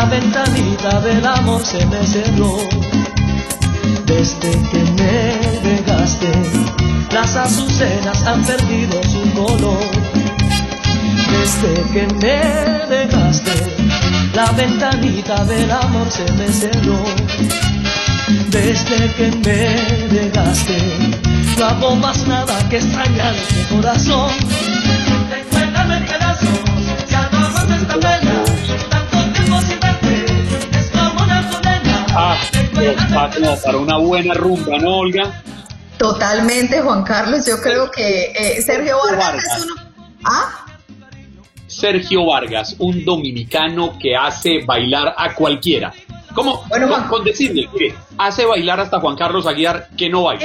La ventanita del amor se me cerró. Desde que me dejaste, las azucenas han perdido su color. Desde que me dejaste, la ventanita del amor se me cerró. Desde que me dejaste, no hago más nada que extrañar este corazón. Recuérdame Ah, para una buena rumba, ¿no, Olga? Totalmente, Juan Carlos. Yo creo que eh, Sergio Vargas, es uno. ¿Ah? Sergio Vargas, un dominicano que hace bailar a cualquiera. ¿Cómo? Bueno, con, decirle que hace bailar hasta Juan Carlos Aguiar que no baila.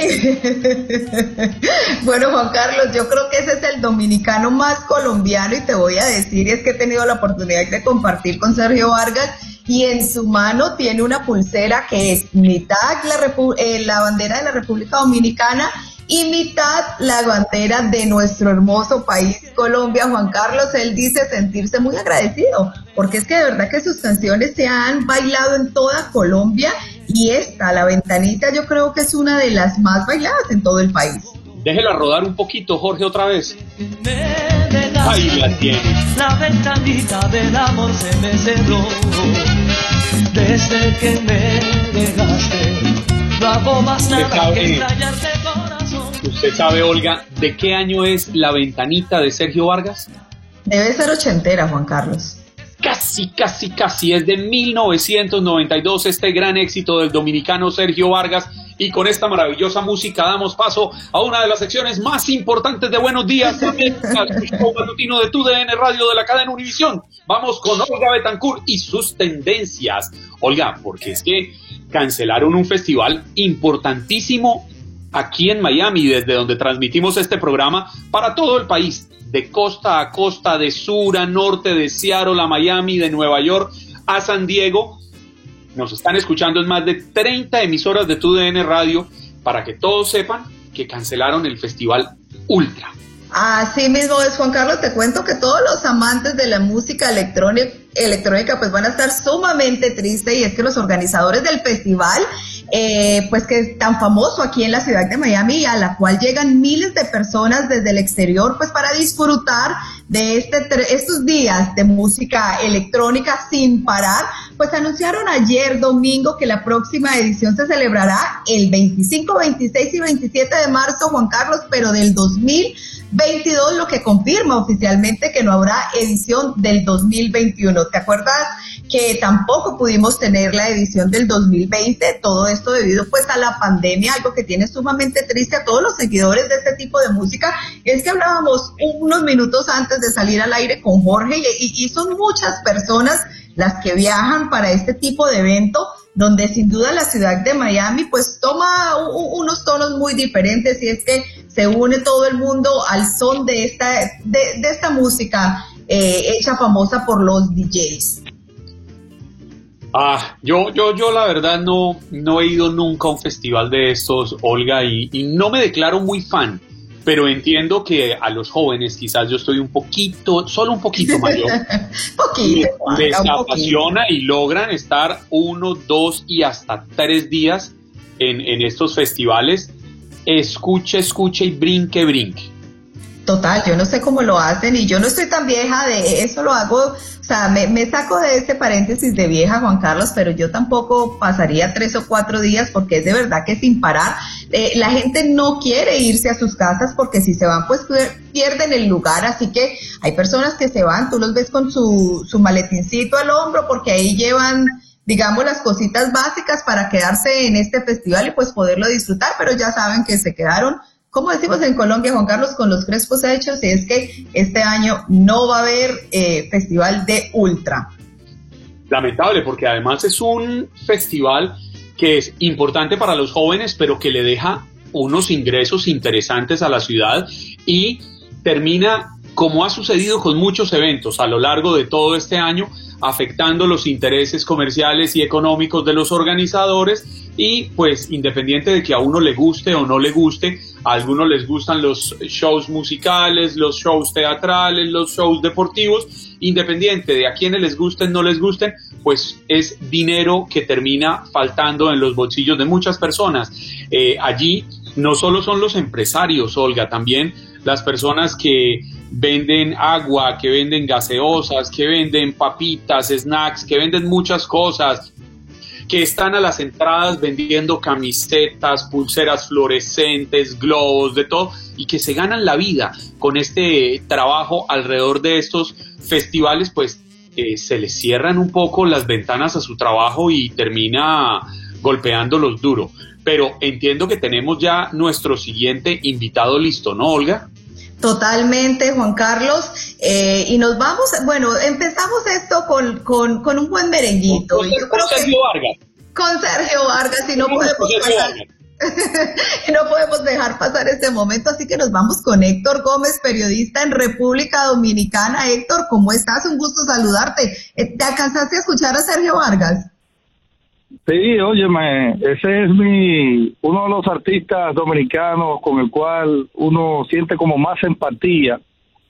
bueno, Juan Carlos, yo creo que ese es el dominicano más colombiano y te voy a decir, y es que he tenido la oportunidad de compartir con Sergio Vargas y en su mano tiene una pulsera que es mitad la, eh, la bandera de la República Dominicana y mitad la bandera de nuestro hermoso país, Colombia. Juan Carlos, él dice sentirse muy agradecido, porque es que de verdad que sus canciones se han bailado en toda Colombia y esta, La Ventanita, yo creo que es una de las más bailadas en todo el país. Déjela rodar un poquito, Jorge, otra vez. Ahí la tiene. La ventanita del amor se me cerró. Desde que me dejaste, no hago más nada que extrañarte corazón. ¿Usted sabe, Olga, de qué año es La ventanita de Sergio Vargas? Debe ser ochentera, Juan Carlos casi, casi, casi es de 1992 este gran éxito del dominicano Sergio Vargas y con esta maravillosa música damos paso a una de las secciones más importantes de Buenos Días matutino de TUDN Radio de la cadena Univisión. Vamos con Olga Betancourt y sus tendencias. Olga, porque es que cancelaron un festival importantísimo aquí en Miami, desde donde transmitimos este programa para todo el país, de costa a costa, de sur a norte, de Seattle a Miami, de Nueva York a San Diego nos están escuchando en más de 30 emisoras de TUDN Radio para que todos sepan que cancelaron el festival Ultra. Así mismo es, Juan Carlos, te cuento que todos los amantes de la música electrónica, electrónica pues van a estar sumamente tristes y es que los organizadores del festival eh, pues que es tan famoso aquí en la ciudad de Miami, a la cual llegan miles de personas desde el exterior, pues para disfrutar de este, estos días de música electrónica sin parar, pues anunciaron ayer domingo que la próxima edición se celebrará el 25, 26 y 27 de marzo, Juan Carlos, pero del 2022, lo que confirma oficialmente que no habrá edición del 2021. ¿Te acuerdas? Que tampoco pudimos tener la edición del 2020, todo esto debido pues a la pandemia, algo que tiene sumamente triste a todos los seguidores de este tipo de música, es que hablábamos unos minutos antes de salir al aire con Jorge y, son muchas personas las que viajan para este tipo de evento, donde sin duda la ciudad de Miami pues toma unos tonos muy diferentes y es que se une todo el mundo al son de esta, de, esta música eh, hecha famosa por los DJs. Ah, yo, yo, yo la verdad no, no he ido nunca a un festival de estos, Olga, y, no me declaro muy fan, pero entiendo que a los jóvenes quizás yo estoy un poquito, solo un poquito mayor, poquito, les, apasiona y logran estar uno, dos y hasta tres días en, en estos festivales. Escuche, escuche y brinque, brinque. Total, yo no sé cómo lo hacen y yo no estoy tan vieja de eso, lo hago, o sea, me, saco de este paréntesis de vieja, Juan Carlos, pero yo tampoco pasaría tres o cuatro días porque es de verdad que sin parar, eh, la gente no quiere irse a sus casas porque si se van pues pierden el lugar, así que hay personas que se van, tú los ves con su, su maletincito al hombro porque ahí llevan digamos, las cositas básicas para quedarse en este festival y pues poderlo disfrutar, pero ya saben que se quedaron como decimos en Colombia, Juan Carlos, con los crespos hechos, y es que este año no va a haber eh, festival de ultra. Lamentable, porque además es un festival que es importante para los jóvenes, pero que le deja unos ingresos interesantes a la ciudad y termina, como ha sucedido con muchos eventos a lo largo de todo este año, afectando los intereses comerciales y económicos de los organizadores y pues independiente de que a uno le guste o no le guste, a algunos les gustan los shows musicales, los shows teatrales, los shows deportivos, independiente de a quienes les gusten, no les gusten, pues es dinero que termina faltando en los bolsillos de muchas personas. Eh, allí no solo son los empresarios, Olga, también las personas que venden agua, que venden gaseosas, que venden papitas, snacks, que venden muchas cosas, que están a las entradas vendiendo camisetas, pulseras fluorescentes, globos, de todo, y que se ganan la vida con este trabajo alrededor de estos festivales, pues se les cierran un poco las ventanas a su trabajo y termina golpeándolos duro. Pero entiendo que tenemos ya nuestro siguiente invitado listo, ¿no, Olga? Totalmente, Juan Carlos. Eh, y nos vamos, bueno, empezamos esto con, con, un buen merenguito. Con, Sergio Vargas. Con Sergio Vargas, y no podemos pasar. no podemos dejar pasar este momento, así que nos vamos con Héctor Gómez, periodista en República Dominicana. Héctor, ¿cómo estás? Un gusto saludarte. Eh, ¿Te alcanzaste a escuchar a Sergio Vargas? Sí, óyeme, ese es mi uno de los artistas dominicanos con el cual uno siente como más empatía,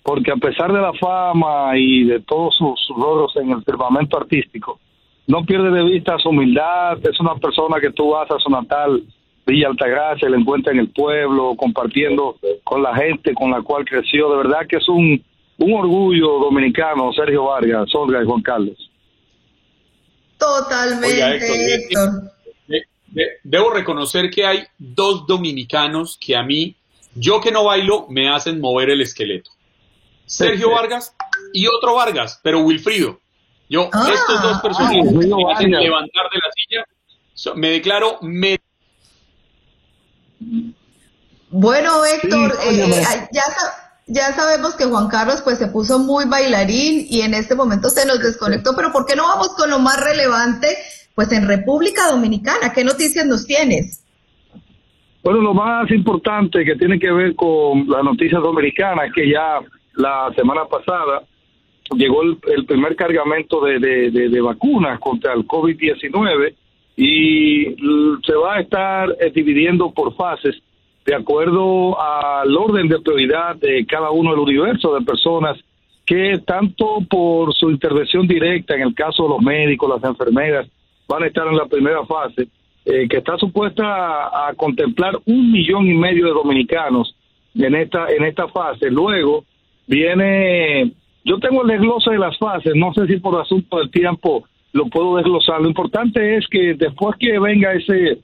porque a pesar de la fama y de todos sus, logros en el firmamento artístico, no pierde de vista su humildad, es una persona que tú vas a su natal Villa Altagracia, le encuentra en el pueblo, compartiendo con la gente con la cual creció, de verdad que es un, un orgullo dominicano, Sergio Vargas, Olga y Juan Carlos. Totalmente, Héctor. debo reconocer que hay dos dominicanos que a mí, yo que no bailo, me hacen mover el esqueleto. Sergio Vargas y otro Vargas, pero Wilfrido. Yo, ah. estos dos personajes me hacen levantar de la silla, me declaro me bueno, Héctor, eh, ya, ya sabemos que Juan Carlos pues se puso muy bailarín y en este momento se nos desconectó, pero ¿por qué no vamos con lo más relevante pues en República Dominicana? ¿Qué noticias nos tienes? Bueno, lo más importante que tiene que ver con la noticia dominicana es que ya la semana pasada llegó el, primer cargamento de, de vacunas contra el COVID-19 y se va a estar eh, dividiendo por fases de acuerdo al orden de prioridad de cada uno del universo de personas que tanto por su intervención directa, en el caso de los médicos, las enfermeras, van a estar en la primera fase, eh, que está supuesta a, contemplar un millón y medio de dominicanos en esta, en esta fase. Luego viene, yo tengo el desglose de las fases, no sé si por asunto del tiempo lo puedo desglosar. Lo importante es que después que venga ese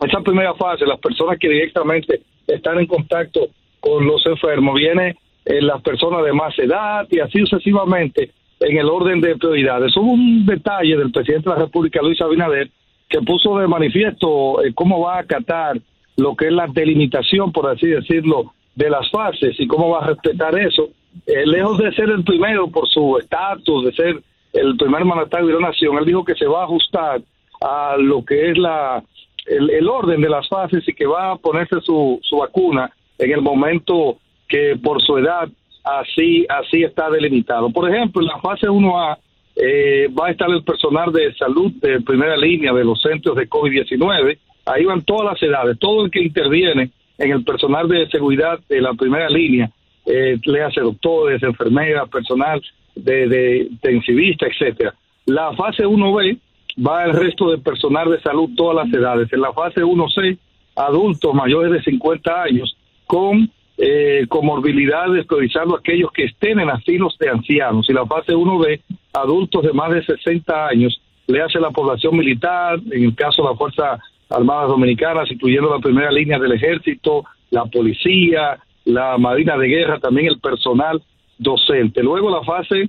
esa primera fase, las personas que directamente están en contacto con los enfermos, viene eh, las personas de más edad y así sucesivamente en el orden de prioridades. Hubo un detalle del presidente de la República, Luis Abinader, que puso de manifiesto eh, cómo va a acatar lo que es la delimitación, por así decirlo, de las fases y cómo va a respetar eso. Eh, lejos de ser el primero por su estatus, de ser el primer mandatario de la nación, él dijo que se va a ajustar a lo que es la el, orden de las fases y que va a ponerse su, su vacuna en el momento que por su edad así así está delimitado. Por ejemplo, en la fase 1A eh, va a estar el personal de salud de primera línea de los centros de COVID-19. Ahí van todas las edades, todo el que interviene en el personal de seguridad de la primera línea, eh, le hace doctores, enfermeras, personal de, de intensivista, etcétera. La fase 1B va el resto de personal de salud, todas las edades. En la fase 1C adultos mayores de 50 años con eh, comorbilidades, priorizando aquellos que estén en asilos de ancianos. Y la fase 1B, adultos de más de 60 años, le hace la población militar, en el caso de las Fuerzas Armadas Dominicanas, incluyendo la primera línea del ejército, la policía, la Marina de Guerra, también el personal docente. Luego la fase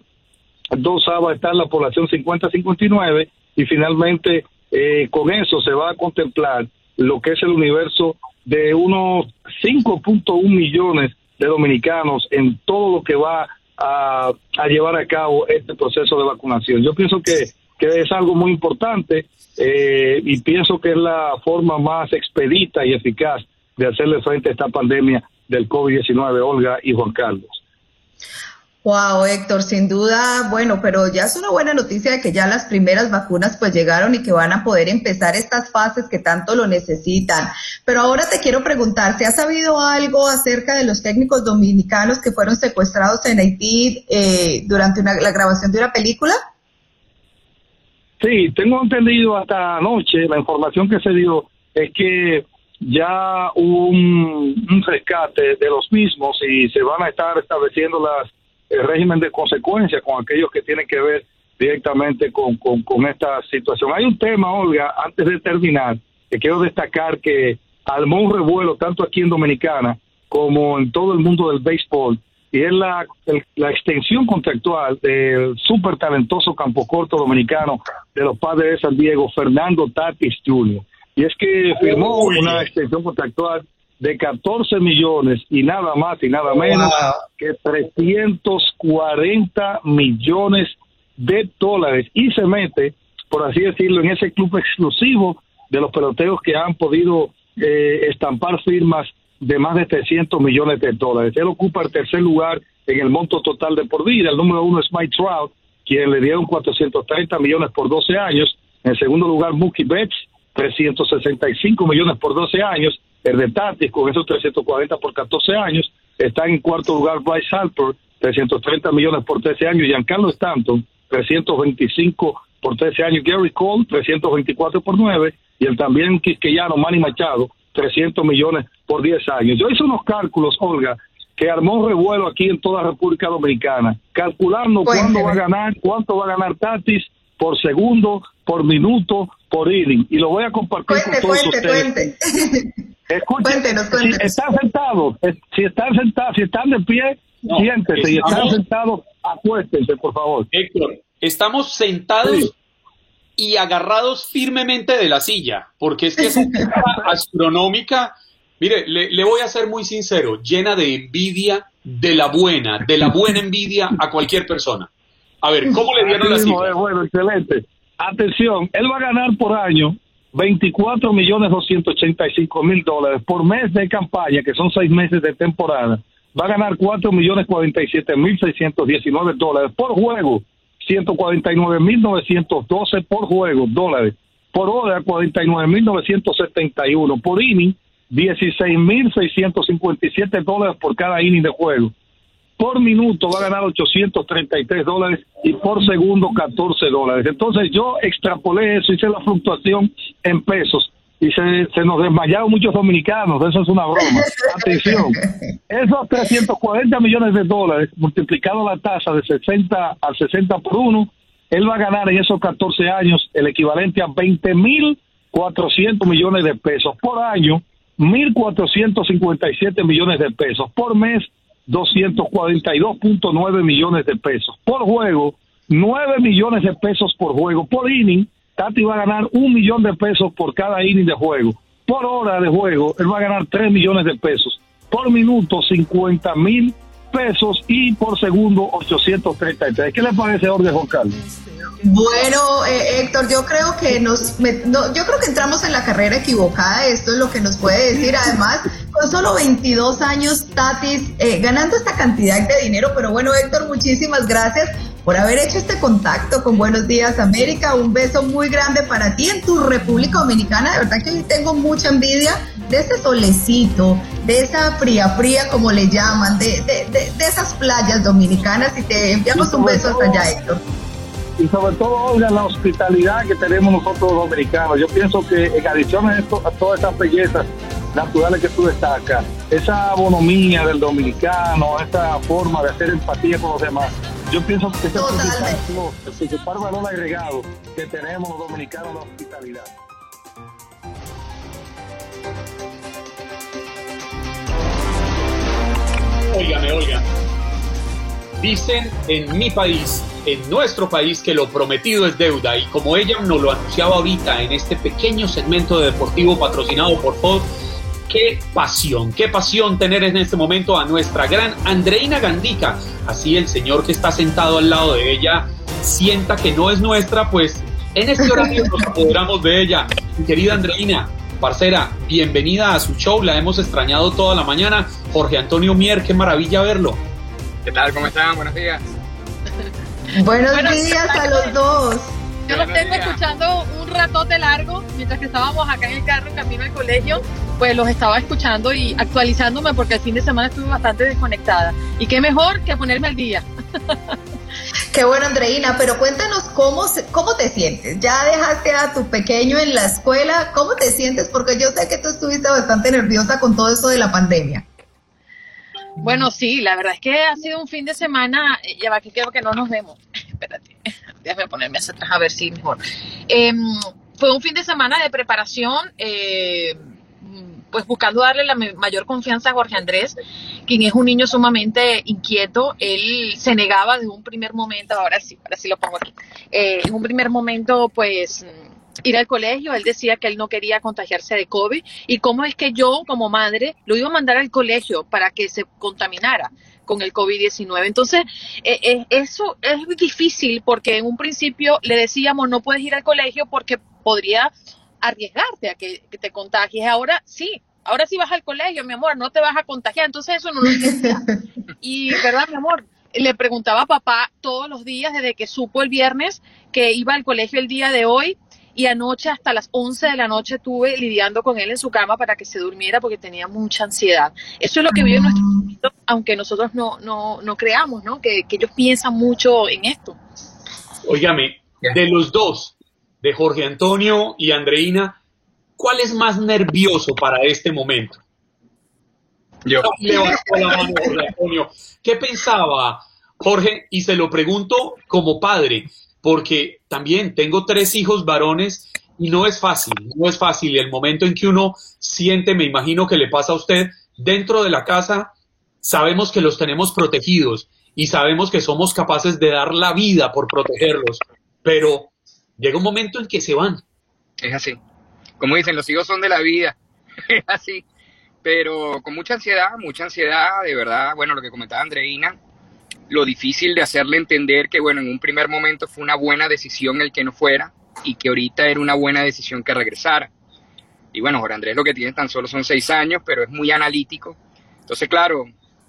2A va a estar la población 50-59 y finalmente eh, con eso se va a contemplar lo que es el universo de unos 5.1 millones de dominicanos en todo lo que va a, llevar a cabo este proceso de vacunación. Yo pienso que, que es algo muy importante eh, y pienso que es la forma más expedita y eficaz de hacerle frente a esta pandemia del COVID-19, Olga y Juan Carlos. Wow, Héctor, sin duda, bueno, pero ya es una buena noticia de que ya las primeras vacunas pues llegaron y que van a poder empezar estas fases que tanto lo necesitan. Pero ahora te quiero preguntar, ¿se ha sabido algo acerca de los técnicos dominicanos que fueron secuestrados en Haití eh, durante la grabación de una película? Sí, tengo entendido hasta anoche, la información que se dio es que ya un, un rescate de los mismos y se van a estar estableciendo las el régimen de consecuencias con aquellos que tienen que ver directamente con, con, esta situación. Hay un tema, Olga, antes de terminar, que quiero destacar que al un revuelo tanto aquí en Dominicana como en todo el mundo del béisbol, y es la, la extensión contractual del súper talentoso campo corto dominicano de los padres de San Diego, Fernando Tatis Jr. Y es que firmó una extensión contractual de 14 millones y nada más y nada menos que 340 millones de dólares y se mete, por así decirlo, en ese club exclusivo de los peloteros que han podido eh, estampar firmas de más de 300 millones de dólares. Él ocupa el tercer lugar en el monto total de por vida. El número uno es Mike Trout, quien le dieron 430 millones por 12 años. En segundo lugar, Mookie Betts, 365 millones por 12 años el de Tatis con esos 340 por 14 años, está en cuarto lugar Bryce Harper, 330 millones por 13 años, Giancarlo Stanton, 325 por 13 años, Gary Cole, 324 por 9, y el también quisqueyano Manny Machado, 300 millones por 10 años. Yo hice unos cálculos, Olga, que armó revuelo aquí en toda República Dominicana, calculando cuándo va a ganar, cuánto va a ganar Tatis por segundo, por minuto, por inning, y lo voy a compartir con todos ustedes. Escuchen, si están sentados, si están sentados, si están de pie, siéntese. Si están sentados, acuéstense, por favor. Héctor, estamos sentados y agarrados firmemente de la silla, porque es que es una astronómica. Mire, le, voy a ser muy sincero, llena de envidia de la buena, de la buena envidia a cualquier persona. A ver, ¿cómo le dieron la cifra? Bueno, excelente. Atención, él va a ganar por año 24 millones 285 mil dólares por mes de campaña, que son seis meses de temporada, va a ganar 4 millones 47 mil 619 dólares por juego, 149 mil 912 por juego, dólares, por hora 49 mil 971, por inning 16 mil 657 dólares por cada inning de juego por minuto va a ganar 833 dólares y por segundo 14 dólares. Entonces yo extrapolé eso, hice la fluctuación en pesos y se, nos desmayaron muchos dominicanos, eso es una broma. Atención, esos 340 millones de dólares multiplicado la tasa de 60 a 60 por 1, él va a ganar en esos 14 años el equivalente a 20 mil 400 millones de pesos por año, 1.457 millones de pesos por mes 242.9 millones de pesos. Por juego, 9 millones de pesos por juego. Por inning, Tati va a ganar un millón de pesos por cada inning de juego. Por hora de juego, él va a ganar 3 millones de pesos. Por minuto, 50 mil pesos y por segundo, 833. ¿Qué le parece, Orden Juan Carlos? Bueno, eh, Héctor, yo creo que nos, yo creo que entramos en la carrera equivocada. Esto es lo que nos puede decir. Además, con solo 22 años, Tatis eh, ganando esta cantidad de dinero. Pero bueno, Héctor, muchísimas gracias por haber hecho este contacto con Buenos Días América. Un beso muy grande para ti en tu República Dominicana. De verdad que hoy tengo mucha envidia de ese solecito, de esa fría fría como le llaman, de, de, de esas playas dominicanas. Y te enviamos un beso hasta allá, Héctor y sobre todo oigan la hospitalidad que tenemos nosotros los dominicanos. Yo pienso que en adición a, esto, a todas esas bellezas naturales que tú destacas, esa bonomía del dominicano, esa forma de hacer empatía con los demás, yo pienso que ese es el principal valor agregado que tenemos los dominicanos en la hospitalidad. Óigame, oiga. Dicen en mi país, en nuestro país, que lo prometido es deuda y como ella nos lo anunciaba ahorita en este pequeño segmento de deportivo patrocinado por Ford, qué pasión, qué pasión tener en este momento a nuestra gran Andreina Gandica. Así el señor que está sentado al lado de ella sienta que no es nuestra, pues en este horario nos apoderamos de ella. Querida Andreina, parcera, bienvenida a su show, la hemos extrañado toda la mañana. Jorge Antonio Mier, qué maravilla verlo. ¿Qué tal? ¿Cómo están? Buenos días. Buenos, días a los dos. Yo los tengo escuchando un ratote largo mientras que estábamos acá en el carro en camino al colegio pues los estaba escuchando y actualizándome porque el fin de semana estuve bastante desconectada. Y qué mejor que ponerme al día. Qué bueno, Andreina, pero cuéntanos cómo, cómo te sientes. Ya dejaste a tu pequeño en la escuela, ¿cómo te sientes? Porque yo sé que tú estuviste bastante nerviosa con todo esto de la pandemia. Bueno, sí, la verdad es que ha sido un fin de semana, eh, ya va que creo que no nos vemos. Espérate, déjame ponerme hacia atrás a ver si mejor. Em, fue un fin de semana de preparación. Eh, pues buscando darle la mayor confianza a Jorge Andrés, quien es un niño sumamente inquieto. Él se negaba desde un primer momento, ahora sí, ahora sí lo pongo aquí, eh, en un primer momento, pues ir al colegio, él decía que él no quería contagiarse de COVID y cómo es que yo como madre lo iba a mandar al colegio para que se contaminara con el COVID-19. Entonces, eh, eh, eso es difícil porque en un principio le decíamos no puedes ir al colegio porque podría arriesgarte a que, te contagies. Ahora sí, ahora sí vas al colegio, mi amor, no te vas a contagiar. Entonces eso no lo entendía. Y, ¿verdad, mi amor? Le preguntaba a papá todos los días desde que supo el viernes que iba al colegio el día de hoy y anoche hasta las 11 de la noche estuve lidiando con él en su cama para que se durmiera porque tenía mucha ansiedad. Eso es lo que vive nuestro niños, aunque nosotros no, no, no creamos, ¿no? Que, que ellos piensan mucho en esto. Óigame, de los dos, de Jorge Antonio y Andreina, ¿cuál es más nervioso para este momento? Yo. ¿Qué pensaba Jorge? Y se lo pregunto como padre, porque también tengo tres hijos varones y no es fácil, no es fácil. El momento en que uno siente, me imagino que le pasa a usted, dentro de la casa, sabemos que los tenemos protegidos y sabemos que somos capaces de dar la vida por protegerlos, pero llega un momento en que se van. Es así. Como dicen, los hijos son de la vida. es así. Pero con mucha ansiedad, mucha ansiedad, de verdad, bueno, lo que comentaba Andreina, lo difícil de hacerle entender que, bueno, en un primer momento fue una buena decisión el que no fuera y que ahorita era una buena decisión que regresara. Y bueno, Jorge Andrés lo que tiene tan solo son seis años, pero es muy analítico. Entonces, claro,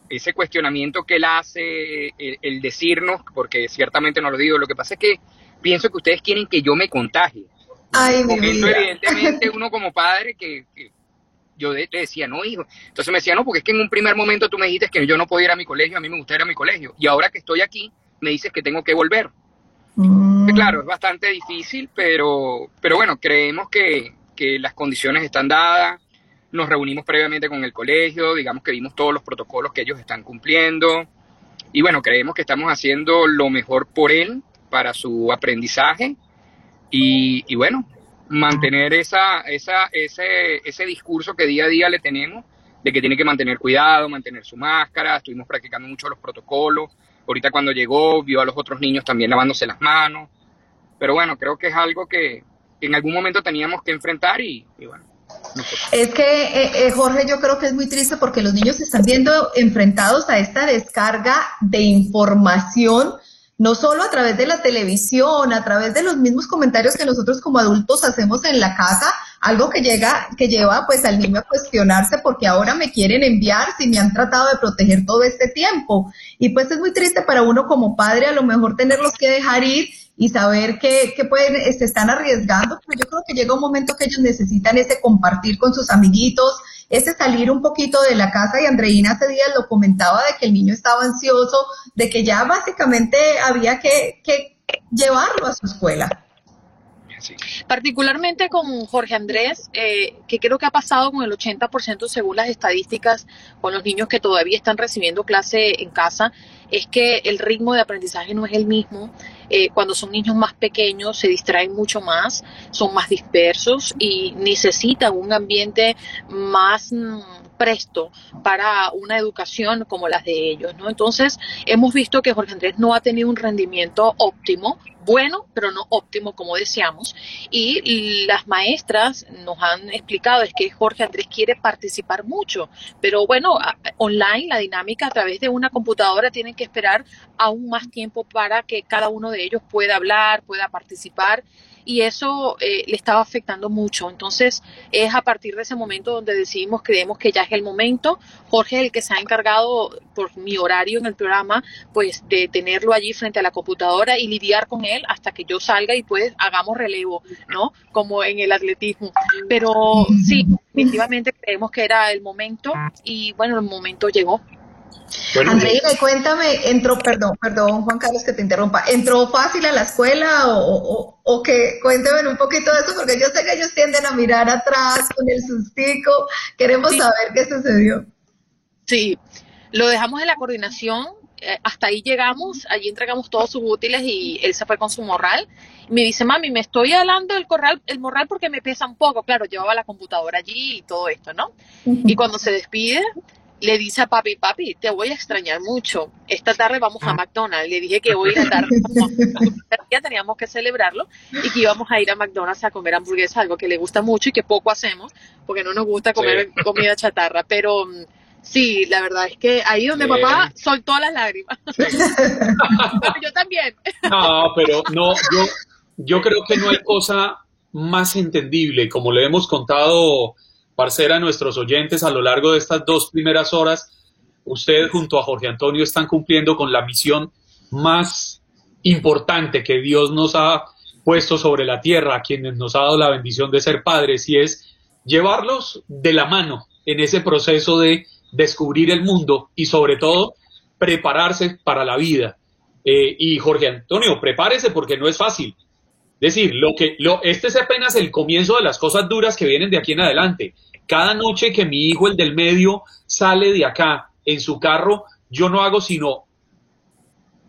ese cuestionamiento que él hace, el, el decirnos, porque ciertamente no lo digo, lo que pasa es que pienso que ustedes quieren que yo me contagie. Ay, mi vida. evidentemente, uno como padre que, yo le decía, no, hijo. Entonces me decía, no, porque es que en un primer momento tú me dijiste que yo no podía ir a mi colegio, a mí me gustaría ir a mi colegio. Y ahora que estoy aquí, me dices que tengo que volver. Mm. Claro, es bastante difícil, pero, pero bueno, creemos que, que las condiciones están dadas. Nos reunimos previamente con el colegio, digamos que vimos todos los protocolos que ellos están cumpliendo. Y bueno, creemos que estamos haciendo lo mejor por él para su aprendizaje y, bueno, mantener esa, esa, ese, ese discurso que día a día le tenemos de que tiene que mantener cuidado, mantener su máscara, estuvimos practicando mucho los protocolos, ahorita cuando llegó vio a los otros niños también lavándose las manos, pero bueno, creo que es algo que en algún momento teníamos que enfrentar y, bueno. Es que, eh, eh, Jorge, yo creo que es muy triste porque los niños se están viendo enfrentados a esta descarga de información no solo a través de la televisión, a través de los mismos comentarios que nosotros como adultos hacemos en la casa, algo que llega, que lleva pues al niño a cuestionarse porque ahora me quieren enviar si me han tratado de proteger todo este tiempo. Y pues es muy triste para uno como padre a lo mejor tenerlos que dejar ir y saber que, que pueden, se están arriesgando, pero yo creo que llega un momento que ellos necesitan ese compartir con sus amiguitos, ese salir un poquito de la casa y Andreina hace días lo comentaba de que el niño estaba ansioso, de que ya básicamente había que, llevarlo a su escuela. Particularmente con Jorge Andrés, eh, que creo que ha pasado con el 80% según las estadísticas con los niños que todavía están recibiendo clase en casa, es que el ritmo de aprendizaje no es el mismo. Eh, cuando son niños más pequeños se distraen mucho más, son más dispersos y necesitan un ambiente más... Mm, presto para una educación como las de ellos, ¿no? Entonces, hemos visto que Jorge Andrés no ha tenido un rendimiento óptimo, bueno, pero no óptimo como deseamos, y las maestras nos han explicado es que Jorge Andrés quiere participar mucho, pero bueno, online la dinámica a través de una computadora tienen que esperar aún más tiempo para que cada uno de ellos pueda hablar, pueda participar y eso eh, le estaba afectando mucho. Entonces es a partir de ese momento donde decidimos, creemos que ya es el momento. Jorge es el que se ha encargado por mi horario en el programa, pues de tenerlo allí frente a la computadora y lidiar con él hasta que yo salga y pues hagamos relevo, ¿no? Como en el atletismo. Pero sí, definitivamente creemos que era el momento y bueno, el momento llegó. Bueno, Andreina, cuéntame, entró, perdón, perdón, Juan Carlos, que te interrumpa, ¿entró fácil a la escuela o, o, que cuéntame un poquito de eso? Porque yo sé que ellos tienden a mirar atrás con el sustico. Queremos saber qué sucedió. Sí, lo dejamos en la coordinación, eh, hasta ahí llegamos, allí entregamos todos sus útiles y él se fue con su morral. Me dice, mami, me estoy hablando del corral, el morral porque me pesa un poco. Claro, llevaba la computadora allí y todo esto, ¿no? Y cuando se despide, le dice a papi, papi, te voy a extrañar mucho. Esta tarde vamos a ah. McDonald's. Le dije que hoy la tarde ya teníamos que celebrarlo y que íbamos a ir a McDonald's a comer hamburguesas, algo que le gusta mucho y que poco hacemos, porque no nos gusta comer comida chatarra. Pero mm, sí, la verdad es que ahí donde papá soltó las lágrimas. yo también. No, pero no, yo, yo creo que no hay cosa más entendible, como le hemos contado parcera a nuestros oyentes a lo largo de estas dos primeras horas. Ustedes junto a Jorge Antonio están cumpliendo con la misión más importante que Dios nos ha puesto sobre la tierra, a quienes nos ha dado la bendición de ser padres, y es llevarlos de la mano en ese proceso de descubrir el mundo y sobre todo prepararse para la vida. Eh, y Jorge Antonio, prepárese porque no es fácil. Es decir, lo que, lo, este es apenas el comienzo de las cosas duras que vienen de aquí en adelante. Cada noche que mi hijo, el del medio, sale de acá en su carro, yo no hago sino,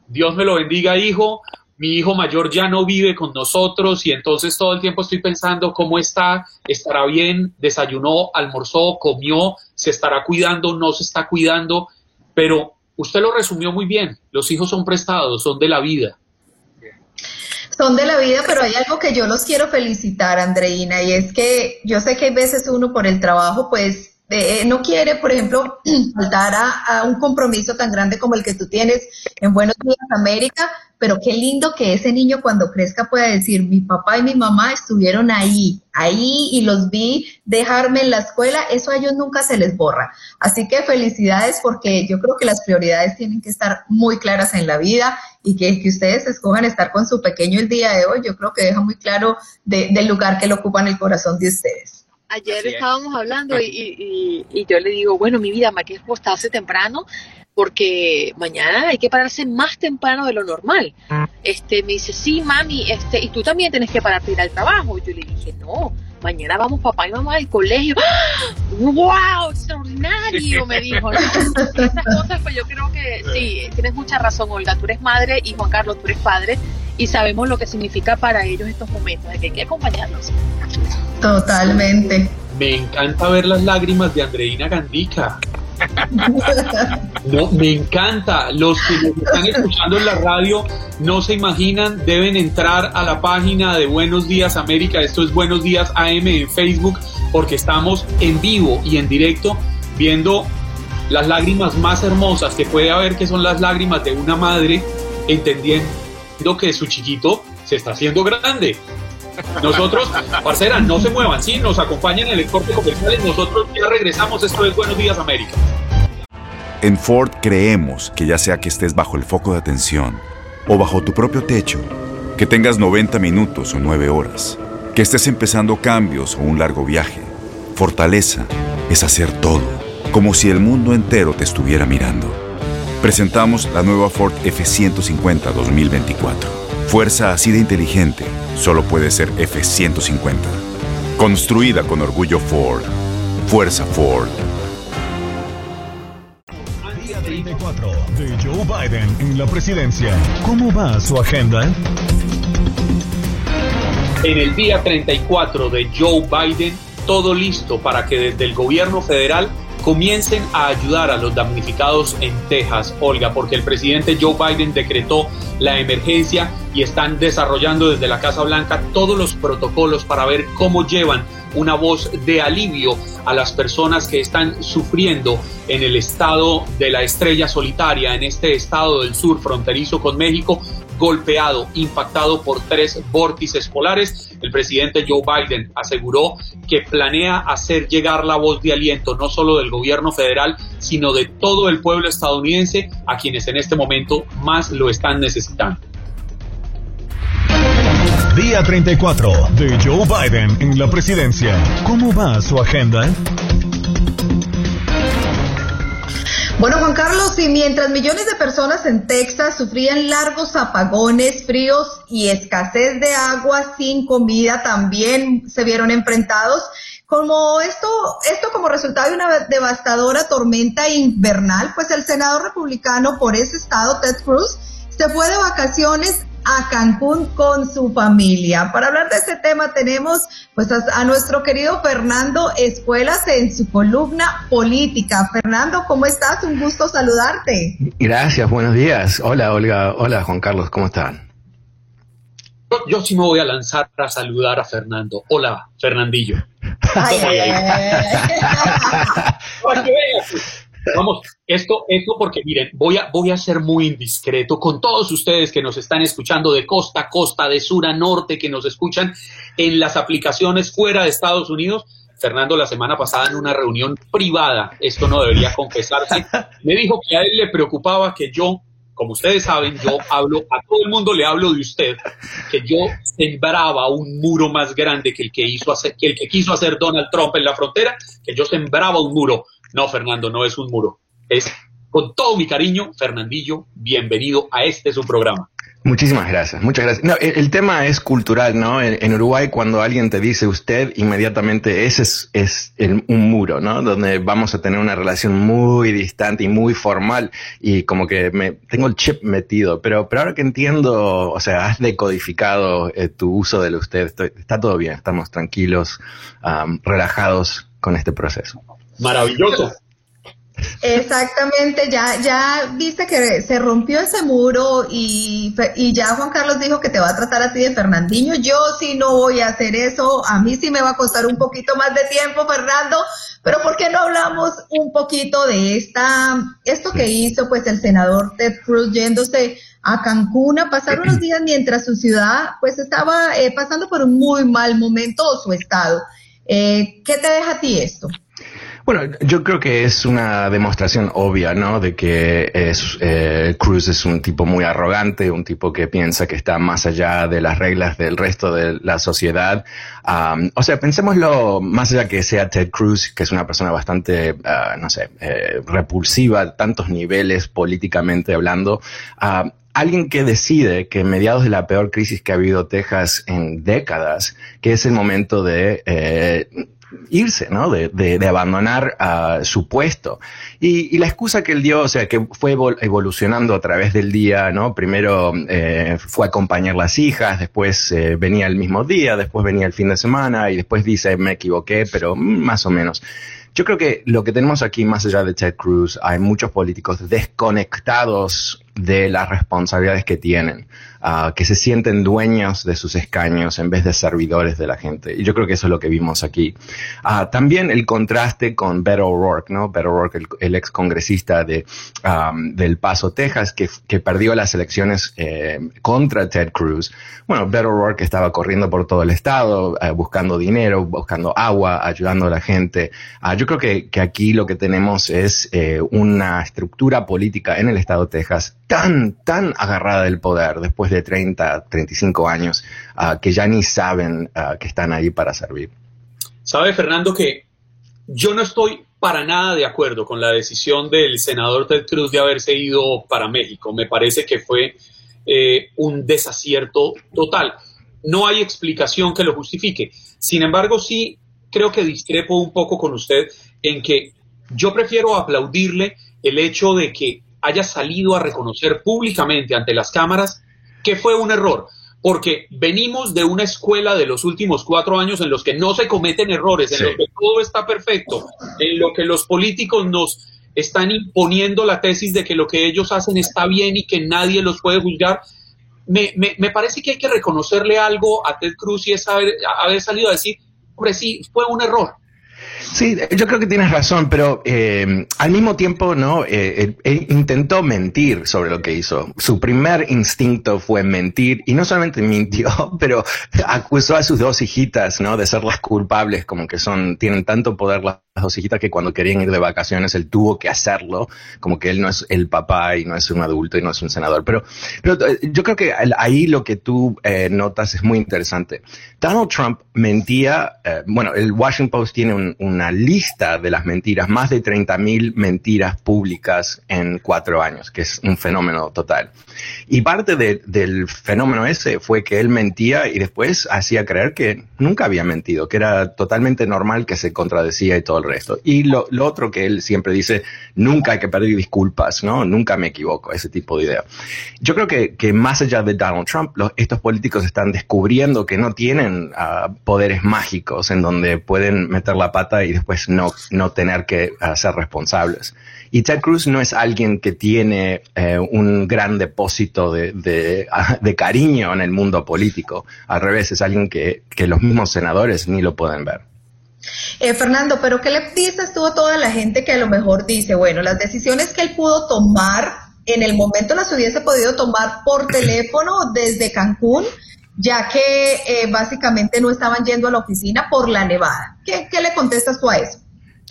Dios me lo bendiga, hijo, mi hijo mayor ya no vive con nosotros y entonces todo el tiempo estoy pensando cómo está, estará bien, desayunó, almorzó, comió, se estará cuidando, no se está cuidando, pero usted lo resumió muy bien, los hijos son prestados, son de la vida son de la vida, pero hay algo que yo los quiero felicitar, Andreina, y es que yo sé que hay veces uno por el trabajo, pues eh, no quiere, por ejemplo, faltar a, un compromiso tan grande como el que tú tienes en Buenos Días América, pero qué lindo que ese niño cuando crezca pueda decir, mi papá y mi mamá estuvieron ahí, ahí y los vi dejarme en la escuela, eso a ellos nunca se les borra. Así que felicidades porque yo creo que las prioridades tienen que estar muy claras en la vida y que, que ustedes escojan estar con su pequeño el día de hoy, yo creo que deja muy claro del lugar que lo ocupa en el corazón de ustedes. Ayer estábamos hablando y, yo le digo, bueno, mi vida, ¿me quieres acostarse temprano? porque mañana hay que pararse más temprano de lo normal. Este, me dice, sí, mami, este, y tú también tienes que pararte ir al trabajo. Yo le dije, no, mañana vamos papá y mamá al colegio. ¡Wow! Extraordinario, me dijo. Esas cosas, pues yo creo que sí, tienes mucha razón, Olga. Tú eres madre y Juan Carlos, tú eres padre y sabemos lo que significa para ellos estos momentos, de que hay que acompañarlos. Totalmente. Me encanta ver las lágrimas de Andreina Gandica. No, me encanta. Los que nos están escuchando en la radio no se imaginan, deben entrar a la página de Buenos Días América. Esto es Buenos Días AM en Facebook, porque estamos en vivo y en directo viendo las lágrimas más hermosas que puede haber, que son las lágrimas de una madre entendiendo que su chiquito se está haciendo grande. Nosotros, parcera, no se muevan, sí, nos acompañan en el corte comercial y nosotros ya regresamos. Esto es Buenos Días América. En Ford creemos que ya sea que estés bajo el foco de atención o bajo tu propio techo, que tengas 90 minutos o 9 horas, que estés empezando cambios o un largo viaje, fortaleza es hacer todo, como si el mundo entero te estuviera mirando. Presentamos la nueva Ford F150 2024 Fuerza así de inteligente solo puede ser F-150. Construida con orgullo Ford. Fuerza Ford. Día 34 de Joe Biden en la presidencia. ¿Cómo va su agenda? En el día 34 de Joe Biden, todo listo para que desde el gobierno federal comiencen a ayudar a los damnificados en Texas, Olga, porque el presidente Joe Biden decretó la emergencia y están desarrollando desde la Casa Blanca todos los protocolos para ver cómo llevan una voz de alivio a las personas que están sufriendo en el estado de la estrella solitaria, en este estado del sur fronterizo con México, golpeado, impactado por tres vórtices polares. El presidente Joe Biden aseguró que planea hacer llegar la voz de aliento no solo del gobierno federal, sino de todo el pueblo estadounidense a quienes en este momento más lo están necesitando. Día 34 de Joe Biden en la presidencia. ¿Cómo va su agenda? Bueno, Juan Carlos, y mientras millones de personas en Texas sufrían largos apagones, fríos y escasez de agua sin comida, también se vieron enfrentados como esto, esto como resultado de una devastadora tormenta invernal, pues el senador republicano por ese estado, Ted Cruz, se fue de vacaciones a Cancún con su familia. Para hablar de este tema tenemos pues a, a, nuestro querido Fernando Escuelas en su columna política. Fernando, ¿cómo estás? Un gusto saludarte. Gracias, buenos días. Hola Olga, hola Juan Carlos, ¿cómo están? Yo, yo sí me voy a lanzar a saludar a Fernando. Hola, Fernandillo. Ay, ay, ay. Vamos, esto, esto porque miren, voy a, voy a ser muy indiscreto con todos ustedes que nos están escuchando de costa a costa, de sur a norte, que nos escuchan en las aplicaciones fuera de Estados Unidos. Fernando la semana pasada en una reunión privada, esto no debería confesarse, me dijo que a él le preocupaba que yo, como ustedes saben, yo hablo, a todo el mundo le hablo de usted, que yo sembraba un muro más grande que el que hizo hacer, que el que quiso hacer Donald Trump en la frontera, que yo sembraba un muro no, Fernando, no es un muro. Es con todo mi cariño, Fernandillo, bienvenido a este su programa. Muchísimas gracias, muchas gracias. No, el, tema es cultural, ¿no? En, en, Uruguay, cuando alguien te dice usted, inmediatamente ese es, es el, un muro, ¿no? Donde vamos a tener una relación muy distante y muy formal y como que me tengo el chip metido. Pero, pero ahora que entiendo, o sea, has decodificado eh, tu uso del usted, estoy, está todo bien, estamos tranquilos, um, relajados con este proceso. Maravilloso. Exactamente, ya, ya viste que se rompió ese muro y, y, ya Juan Carlos dijo que te va a tratar así de Fernandinho. Yo sí no voy a hacer eso, a mí sí me va a costar un poquito más de tiempo, Fernando, pero ¿por qué no hablamos un poquito de esta, esto que hizo pues el senador Ted Cruz yéndose a Cancún a pasar unos días mientras su ciudad pues estaba eh, pasando por un muy mal momento o su estado? Eh, ¿Qué te deja a ti esto? Bueno, yo creo que es una demostración obvia, ¿no? De que es, eh, Cruz es un tipo muy arrogante, un tipo que piensa que está más allá de las reglas del resto de la sociedad. Um, o sea, pensémoslo más allá que sea Ted Cruz, que es una persona bastante, uh, no sé, eh, repulsiva tantos niveles políticamente hablando. Uh, alguien que decide que en mediados de la peor crisis que ha habido Texas en décadas, que es el momento de eh, irse, ¿no? De, de, de abandonar uh, su puesto. Y, y, la excusa que él dio, o sea, que fue evolucionando a través del día, ¿no? Primero eh, fue a acompañar las hijas, después eh, venía el mismo día, después venía el fin de semana y después dice, me equivoqué, pero más o menos. Yo creo que lo que tenemos aquí, más allá de Ted Cruz, hay muchos políticos desconectados de las responsabilidades que tienen, uh, que se sienten dueños de sus escaños en vez de servidores de la gente. Y yo creo que eso es lo que vimos aquí. Uh, también el contraste con Beto O'Rourke, ¿no? Beto O'Rourke, el, ex congresista de, del Paso, Texas, que, que perdió las elecciones eh, contra Ted Cruz. Bueno, Beto O'Rourke estaba corriendo por todo el estado, uh, buscando dinero, buscando agua, ayudando a la gente. yo creo que, que, aquí lo que tenemos es eh, una estructura política en el estado de Texas tan, tan agarrada del poder después de 30, 35 años, uh, que ya ni saben uh, que están ahí para servir. Sabe, Fernando, que yo no estoy para nada de acuerdo con la decisión del senador Ted Cruz de haberse ido para México. Me parece que fue eh, un desacierto total. No hay explicación que lo justifique. Sin embargo, sí creo que discrepo un poco con usted en que yo prefiero aplaudirle el hecho de que haya salido a reconocer públicamente ante las cámaras que fue un error, porque venimos de una escuela de los últimos cuatro años en los que no se cometen errores, en los que todo está perfecto, en lo que los políticos nos están imponiendo la tesis de que lo que ellos hacen está bien y que nadie los puede juzgar. Me, me, parece que hay que reconocerle algo a Ted Cruz y es haber, haber salido a decir, hombre, sí, fue un error. Sí, yo creo que tienes razón, pero eh, al mismo tiempo, ¿no? Eh, él, intentó mentir sobre lo que hizo. Su primer instinto fue mentir y no solamente mintió, pero acusó a sus dos hijitas, ¿no? De ser las culpables, como que son, tienen tanto poder las dos hijitas que cuando querían ir de vacaciones él tuvo que hacerlo, como que él no es el papá y no es un adulto y no es un senador. Pero, pero eh, yo creo que ahí lo que tú eh, notas es muy interesante. Donald Trump mentía, eh, bueno, el Washington Post tiene una lista de las mentiras, más de 30 mil mentiras públicas en cuatro años, que es un fenómeno total. Y parte del fenómeno ese fue que él mentía y después hacía creer que nunca había mentido, que era totalmente normal que se contradecía y todo resto. Y lo, otro que él siempre dice, nunca hay que pedir disculpas, ¿no? Nunca me equivoco, ese tipo de idea. Yo creo que, más allá de Donald Trump, estos políticos están descubriendo que no tienen ah, poderes mágicos en donde pueden meter la pata y después no, no tener que ah, ser responsables. Y Ted Cruz no es alguien que tiene eh, un gran depósito de, cariño en el mundo político. Al revés, es alguien que los mismos senadores ni lo pueden ver. Eh, Fernando, pero ¿qué le dices tú a toda la gente que a lo mejor dice, bueno, las decisiones que él pudo tomar en el momento las hubiese podido tomar por teléfono desde Cancún, ya que eh, básicamente no estaban yendo a la oficina por la nevada? ¿Qué, ¿Qué le contestas tú a eso?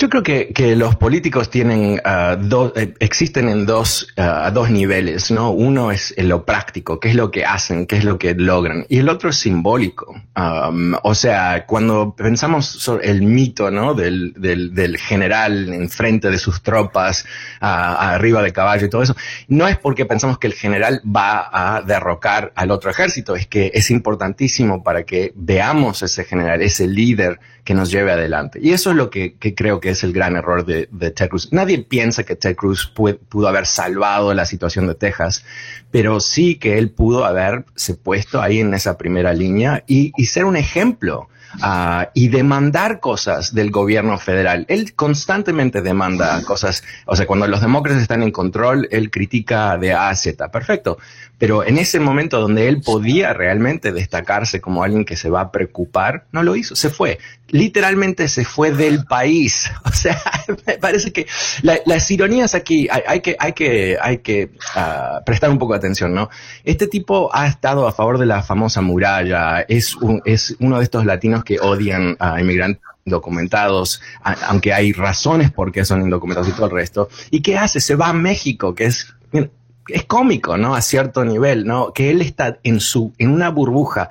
Yo creo que, que los políticos tienen uh, dos, eh, existen en dos, uh, dos niveles, ¿no? Uno es lo práctico, qué es lo que hacen, qué es lo que logran, y el otro es simbólico. Um, o sea, cuando pensamos sobre el mito, ¿no? Del, del, del general enfrente de sus tropas, uh, arriba de caballo y todo eso, no es porque pensamos que el general va a derrocar al otro ejército, es que es importantísimo para que veamos ese general, ese líder que nos lleve adelante. Y eso es lo que, creo que es el gran error de, Ted Cruz. Nadie piensa que Ted Cruz pudo haber salvado la situación de Texas, pero sí que él pudo haberse puesto ahí en esa primera línea y, ser un ejemplo uh, y demandar cosas del gobierno federal. Él constantemente demanda cosas, o sea, cuando los demócratas están en control, él critica de A a Z, perfecto, pero en ese momento donde él podía realmente destacarse como alguien que se va a preocupar, no lo hizo, se fue, literalmente se fue del país. O sea, me parece que las ironías aquí hay, que, hay que, hay que uh, prestar un poco de atención, ¿no? Este tipo ha estado a favor de la famosa muralla, es, es uno de estos latinos que odian a inmigrantes indocumentados, aunque hay razones por qué son indocumentados y todo el resto. ¿Y qué hace? Se va a México, que es es cómico, ¿no? A cierto nivel, ¿no? Que él está en su, en una burbuja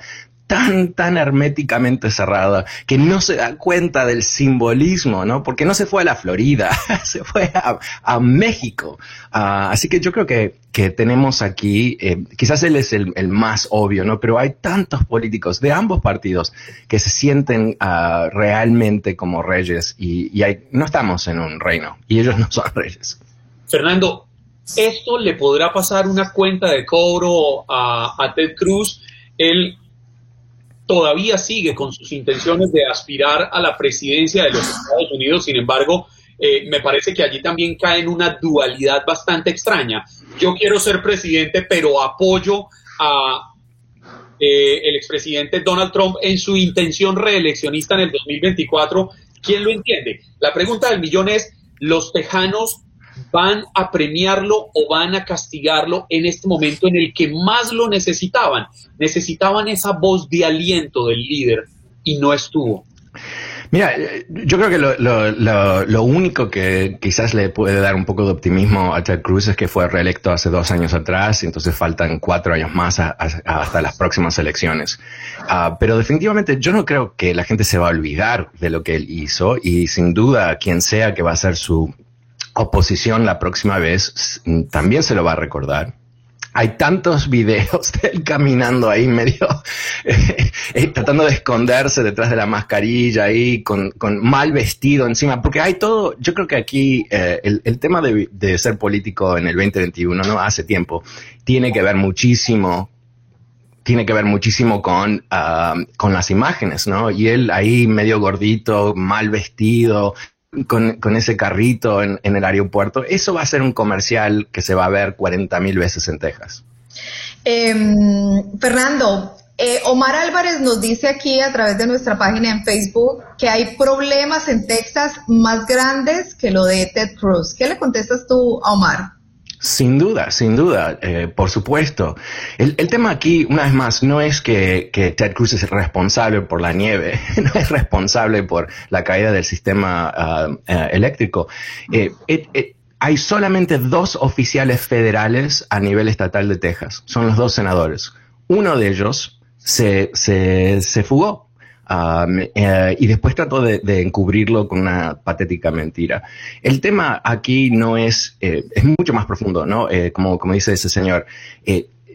tan, tan herméticamente cerrada que no se da cuenta del simbolismo, ¿no? Porque no se fue a la Florida, se fue a, México. Ah, así que yo creo que, que tenemos aquí, eh, quizás él es el, más obvio, ¿no? Pero hay tantos políticos de ambos partidos que se sienten ah, realmente como reyes y, y hay, no estamos en un reino y ellos no son reyes. Fernando, ¿esto le podrá pasar una cuenta de cobro a, a Ted Cruz? Él todavía sigue con sus intenciones de aspirar a la presidencia de los Estados Unidos, sin embargo, eh, me parece que allí también cae en una dualidad bastante extraña. Yo quiero ser presidente, pero apoyo a eh, el expresidente Donald Trump en su intención reeleccionista en el 2024. ¿Quién lo entiende? La pregunta del millón es, ¿los tejanos van a premiarlo o van a castigarlo en este momento en el que más lo necesitaban. Necesitaban esa voz de aliento del líder y no estuvo. Mira, yo creo que lo, lo, único que quizás le puede dar un poco de optimismo a Ted Cruz es que fue reelecto hace dos años atrás, y entonces faltan cuatro años más hasta las próximas elecciones. Ah, pero definitivamente yo no creo que la gente se va a olvidar de lo que él hizo y sin duda quien sea que va a ser su oposición la próxima vez también se lo va a recordar. hay tantos videos de él caminando ahí medio, eh, tratando de esconderse detrás de la mascarilla ahí, con, mal vestido encima, porque hay todo, yo creo que aquí eh, el, tema de, de, ser político en el 2021, ¿no? Hace tiempo, tiene que ver muchísimo tiene que ver muchísimo con, ah, con las imágenes, ¿no? Y él ahí medio gordito, mal vestido, con, ese carrito en, el aeropuerto, eso va a ser un comercial que se va a ver 40 mil veces en Texas. Em, Fernando, eh, Omar Álvarez nos dice aquí a través de nuestra página en Facebook que hay problemas en Texas más grandes que lo de Ted Cruz. ¿Qué le contestas tú a Omar? Sin duda, sin duda, eh, por supuesto. El, tema aquí, una vez más, no es que, Ted Cruz es responsable por la nieve, no es responsable por la caída del sistema eh, eléctrico. Eh, hay solamente dos oficiales federales a nivel estatal de Texas, son los dos senadores. Uno de ellos se, se, se fugó eh, y después trató de, encubrirlo con una patética mentira. El tema aquí no es, eh, es mucho más profundo, ¿no? Eh, como, como dice ese señor.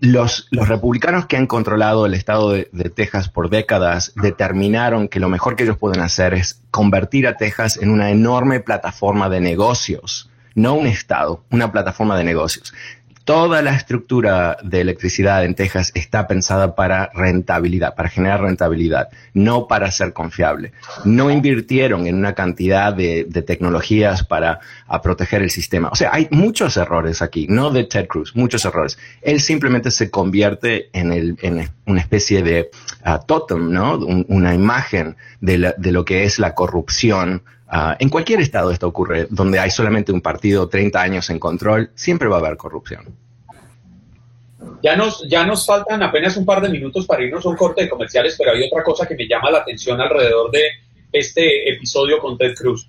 Los, los, republicanos que han controlado el estado de, de, Texas por décadas determinaron que lo mejor que ellos pueden hacer es convertir a Texas en una enorme plataforma de negocios, no un estado, una plataforma de negocios. Toda la estructura de electricidad en Texas está pensada para rentabilidad, para generar rentabilidad, no para ser confiable. No invirtieron en una cantidad de, tecnologías para proteger el sistema. O sea, hay muchos errores aquí, no de Ted Cruz, muchos errores. Él simplemente se convierte en, el, en una especie de uh, totem, ¿no? una imagen de, de lo que es la corrupción Ah, en cualquier estado esto ocurre, donde hay solamente un partido 30 años en control, siempre va a haber corrupción. Ya nos, ya nos faltan apenas un par de minutos para irnos a un corte de comerciales, pero hay otra cosa que me llama la atención alrededor de este episodio con Ted Cruz,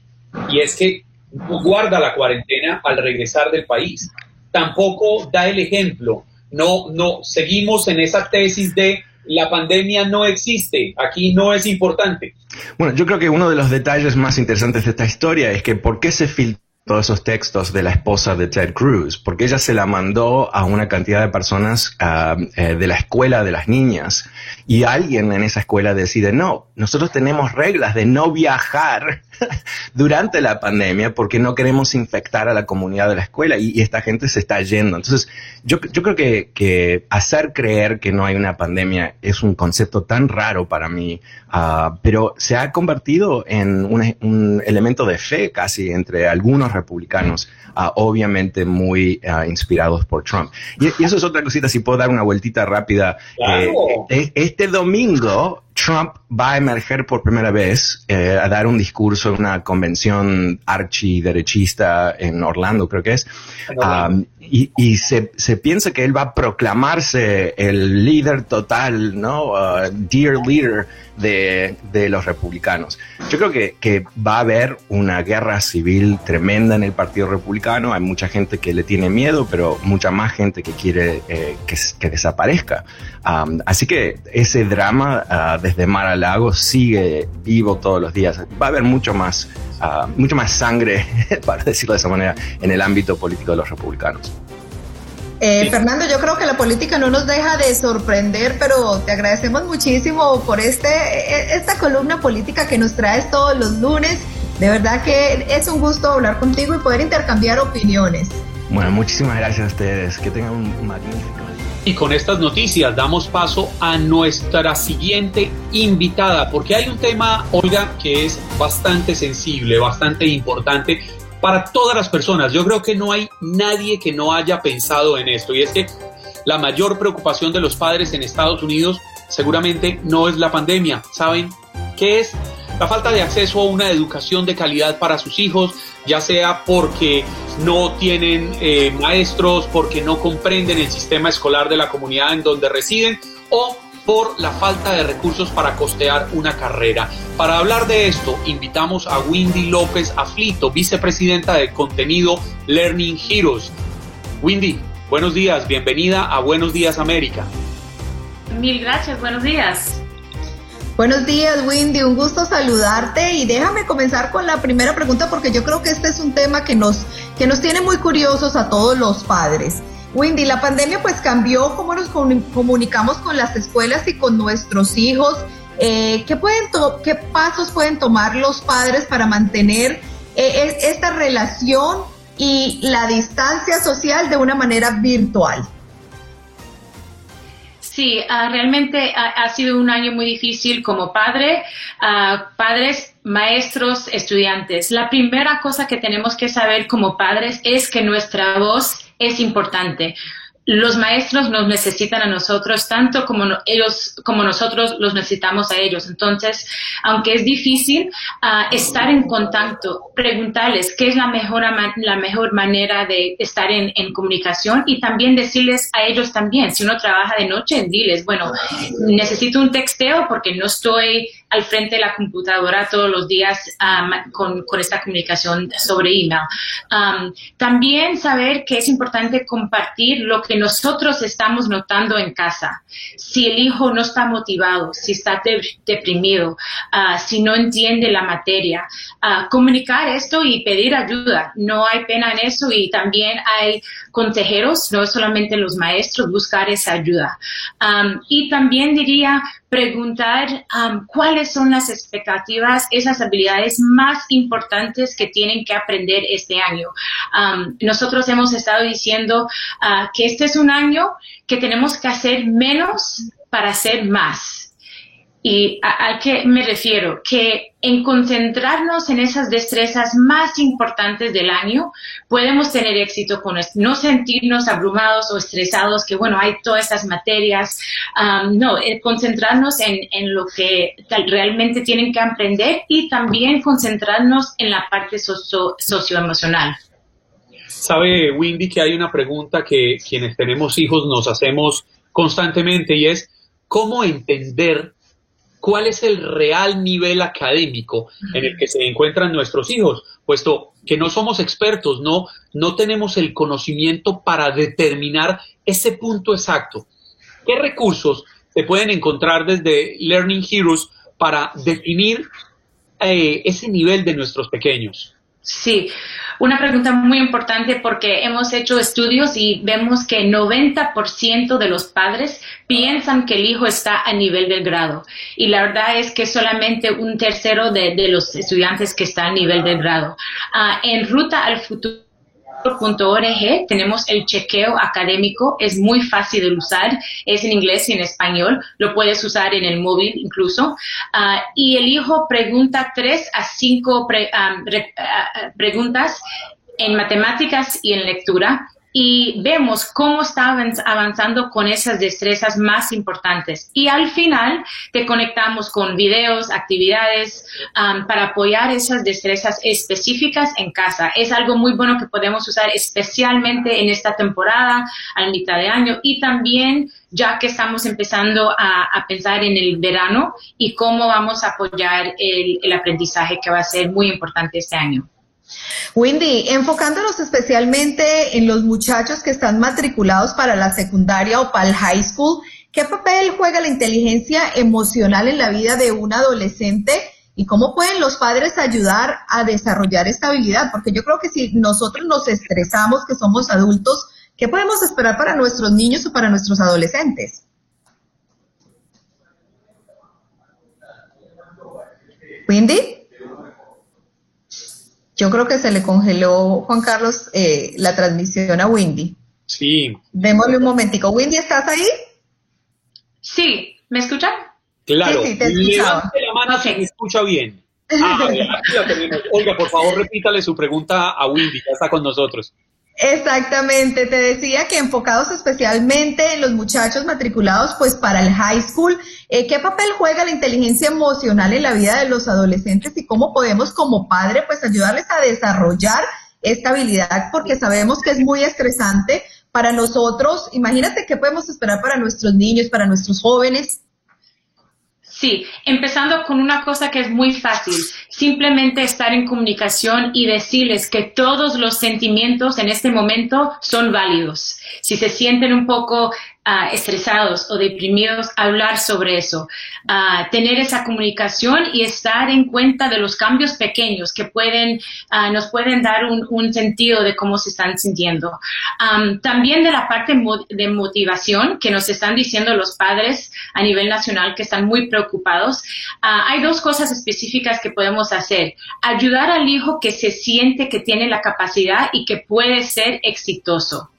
y es que guarda la cuarentena al regresar del país. Tampoco da el ejemplo. No, no, seguimos en esa tesis de la pandemia no existe, aquí no es importante. Bueno, yo creo que uno de los detalles más interesantes de esta historia es que por qué se filtró esos textos de la esposa de Ted Cruz, porque ella se la mandó a una cantidad de personas ah, eh, de la escuela de las niñas y alguien en esa escuela decide, no, nosotros tenemos reglas de no viajar durante la pandemia porque no queremos infectar a la comunidad de la escuela y, esta gente se está yendo. Entonces, yo, yo creo que, que, hacer creer que no hay una pandemia es un concepto tan raro para mí, ah, pero se ha convertido en un, un elemento de fe casi entre algunos republicanos, ah, obviamente muy ah, inspirados por Trump. Y, eso es otra cosita, si puedo dar una vueltita rápida. Eh, este domingo, Trump va a emerger por primera vez eh, a dar un discurso en una convención archiderechista en Orlando, creo que es. Y, se, se, piensa que él va a proclamarse el líder total, ¿no? Uh, dear leader de, de, los republicanos. Yo creo que, que, va a haber una guerra civil tremenda en el Partido Republicano. Hay mucha gente que le tiene miedo, pero mucha más gente que quiere eh, que, que, desaparezca. así que ese drama uh, desde Mar a Lago sigue vivo todos los días. Va a haber mucho más, uh, mucho más sangre, para decirlo de esa manera, en el ámbito político de los republicanos. Eh, Fernando, yo creo que la política no nos deja de sorprender, pero te agradecemos muchísimo por este, e, esta columna política que nos traes todos los lunes. De verdad que es un gusto hablar contigo y poder intercambiar opiniones. Bueno, muchísimas gracias a ustedes. Que tengan un magnífico y con estas noticias damos paso a nuestra siguiente invitada, porque hay un tema, Olga, que es bastante sensible, bastante importante para todas las personas. Yo creo que no hay nadie que no haya pensado en esto y es que la mayor preocupación de los padres en Estados Unidos seguramente no es la pandemia. ¿Saben qué es? La falta de acceso a una educación de calidad para sus hijos, ya sea porque no tienen eh, maestros, porque no comprenden el sistema escolar de la comunidad en donde residen o por la falta de recursos para costear una carrera. Para hablar de esto, invitamos a Windy López Aflito, vicepresidenta de contenido Learning Heroes. Windy, buenos días, bienvenida a Buenos Días América. Mil gracias, buenos días. Buenos días, Windy, un gusto saludarte y déjame comenzar con la primera pregunta porque yo creo que este es un tema que nos, que nos tiene muy curiosos a todos los padres. Wendy, la pandemia pues cambió cómo nos comunicamos con las escuelas y con nuestros hijos. Eh, ¿qué, pueden ¿Qué pasos pueden tomar los padres para mantener eh, esta relación y la distancia social de una manera virtual? Sí, ah, realmente ha, sido un año muy difícil como padre, uh, padres, maestros, estudiantes. La primera cosa que tenemos que saber como padres es que nuestra voz es importante. Los maestros nos necesitan a nosotros tanto como ellos como nosotros los necesitamos a ellos. Entonces aunque es difícil ah, estar en contacto preguntarles qué es la mejor la mejor manera de estar en, en, comunicación y también decirles a ellos también. Si uno trabaja de noche diles bueno necesito un texteo porque no estoy al frente de la computadora todos los días um, con, esta comunicación sobre email. Um, también saber que es importante compartir lo que nosotros estamos notando en casa. Si el hijo no está motivado, si está deprimido, uh, si no entiende la materia, uh, comunicar esto y pedir ayuda. No hay pena en eso y también hay consejeros, no solamente los maestros, buscar esa ayuda. Um, y también diría preguntar um, cuáles son las expectativas, esas habilidades más importantes que tienen que aprender este año. Um, nosotros hemos estado diciendo uh, que este es un año que tenemos que hacer menos para hacer más. ¿Y a, qué me refiero? Que en concentrarnos en esas destrezas más importantes del año, podemos tener éxito con. No sentirnos abrumados o estresados, que bueno, hay todas estas materias. no, concentrarnos en, en, lo que realmente tienen que aprender y también concentrarnos en la parte socio, socioemocional. Sabe, Windy, que hay una pregunta que quienes tenemos hijos nos hacemos constantemente y es, ¿cómo entender cuál es el real nivel académico en el que se encuentran nuestros hijos, puesto que no somos expertos, no, no tenemos el conocimiento para determinar ese punto exacto. ¿Qué recursos se pueden encontrar desde Learning Heroes para definir eh, ese nivel de nuestros pequeños? Sí, una pregunta muy importante porque hemos hecho estudios y vemos que 90% de los padres piensan que el hijo está a nivel del grado y la verdad es que solamente un tercero de, los estudiantes que está a nivel del grado. Ah, en ruta al futuro .org tenemos el chequeo académico, es muy fácil de usar, es en inglés y en español, lo puedes usar en el móvil incluso. Ah, y el hijo pregunta tres a cinco ah, ah, preguntas en matemáticas y en lectura y vemos cómo está avanzando con esas destrezas más importantes. Y al final te conectamos con videos, actividades um, para apoyar esas destrezas específicas en casa. Es algo muy bueno que podemos usar especialmente en esta temporada, a mitad de año y también ya que estamos empezando a, pensar en el verano y cómo vamos a apoyar el aprendizaje que va a ser muy importante este año. Wendy, enfocándonos especialmente en los muchachos que están matriculados para la secundaria o para el high school, ¿qué papel juega la inteligencia emocional en la vida de un adolescente? ¿Y cómo pueden los padres ayudar a desarrollar esta habilidad? Porque yo creo que si nosotros nos estresamos, que somos adultos, ¿qué podemos esperar para nuestros niños o para nuestros adolescentes? Wendy? Yo creo que se le congeló, Juan Carlos, eh, la transmisión a Windy. Sí. Démosle un momentico. Windy, ¿estás ahí? Sí. ¿Me escuchan? Claro. Sí, sí, te Levante la mano si me escucha bien. Ah, aquí la tenemos. Olga, por favor, repítale su pregunta a Windy, ya está con nosotros. Exactamente, te decía que enfocados especialmente en los muchachos matriculados pues para el high school, eh, ¿qué papel juega la inteligencia emocional en la vida de los adolescentes y cómo podemos como padre pues ayudarles a desarrollar esta habilidad? Porque sabemos que es muy estresante para nosotros. Imagínate qué podemos esperar para nuestros niños, para nuestros jóvenes Sí, empezando con una cosa que es muy fácil, simplemente estar en comunicación y decirles que todos los sentimientos en este momento son válidos. Si se sienten un poco ah, estresados o deprimidos, hablar sobre eso, ah, tener esa comunicación y estar en cuenta de los cambios pequeños que pueden, ah, nos pueden dar un, sentido de cómo se están sintiendo. también de la parte de motivación que nos están diciendo los padres a nivel nacional que están muy preocupados, hay dos cosas específicas que podemos hacer. Ayudar al hijo que se siente que tiene la capacidad y que puede ser exitoso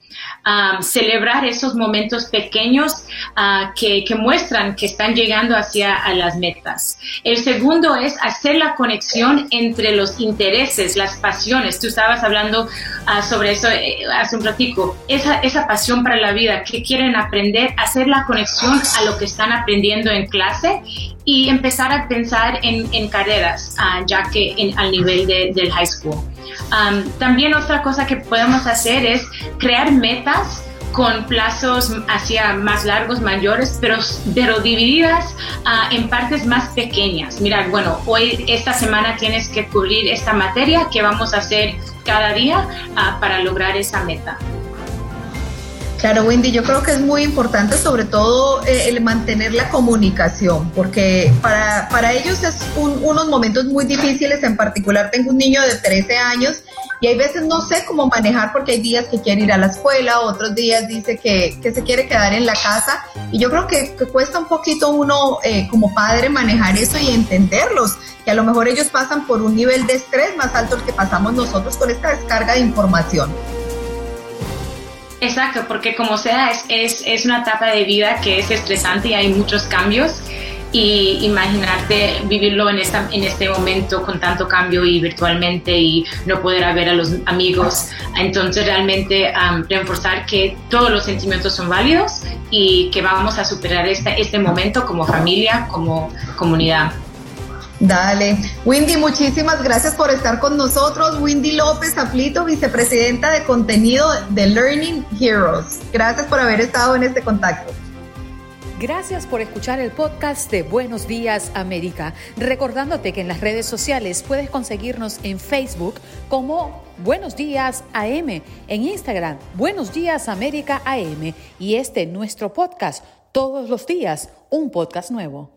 celebrar esos momentos pequeños ah, que, muestran que están llegando hacia las metas. El segundo es hacer la conexión entre los intereses, las pasiones. Tú estabas hablando ah, sobre eso eh, hace un ratico. Esa, esa pasión para la vida, que quieren aprender, hacer la conexión a lo que están aprendiendo en clase y empezar a pensar en, carreras, ah, ya que en, al nivel del high school. También otra cosa que podemos hacer es crear metas con plazos hacia más largos, mayores, pero, pero divididas ah, en partes más pequeñas. Mira, bueno, hoy, esta semana tienes que cubrir esta materia que vamos a hacer cada día ah, para lograr esa meta. Claro, Wendy, yo creo que es muy importante sobre todo eh, el mantener la comunicación, porque para, para ellos es unos momentos muy difíciles, en particular tengo un niño de 13 años y hay veces no sé cómo manejar porque hay días que quiere ir a la escuela, otros días dice que, que se quiere quedar en la casa y yo creo que, cuesta un poquito uno eh, como padre manejar eso y entenderlos, que a lo mejor ellos pasan por un nivel de estrés más alto que pasamos nosotros con esta descarga de información. Exacto, porque como sea, es, es, es, una etapa de vida que es estresante y hay muchos cambios. Y imaginarte vivirlo en, esta, en este momento con tanto cambio y virtualmente y no poder ver a los amigos. Entonces, realmente reforzar que todos los sentimientos son válidos y que vamos a superar este, este momento como familia, como comunidad. Dale. Windy, muchísimas gracias por estar con nosotros. Windy López Aflito, vicepresidenta de contenido de Learning Heroes. Gracias por haber estado en este contacto. Gracias por escuchar el podcast de Buenos Días América. Recordándote que en las redes sociales puedes conseguirnos en Facebook como Buenos Días AM, en Instagram Buenos Días América AM y este nuestro podcast todos los días, un podcast nuevo.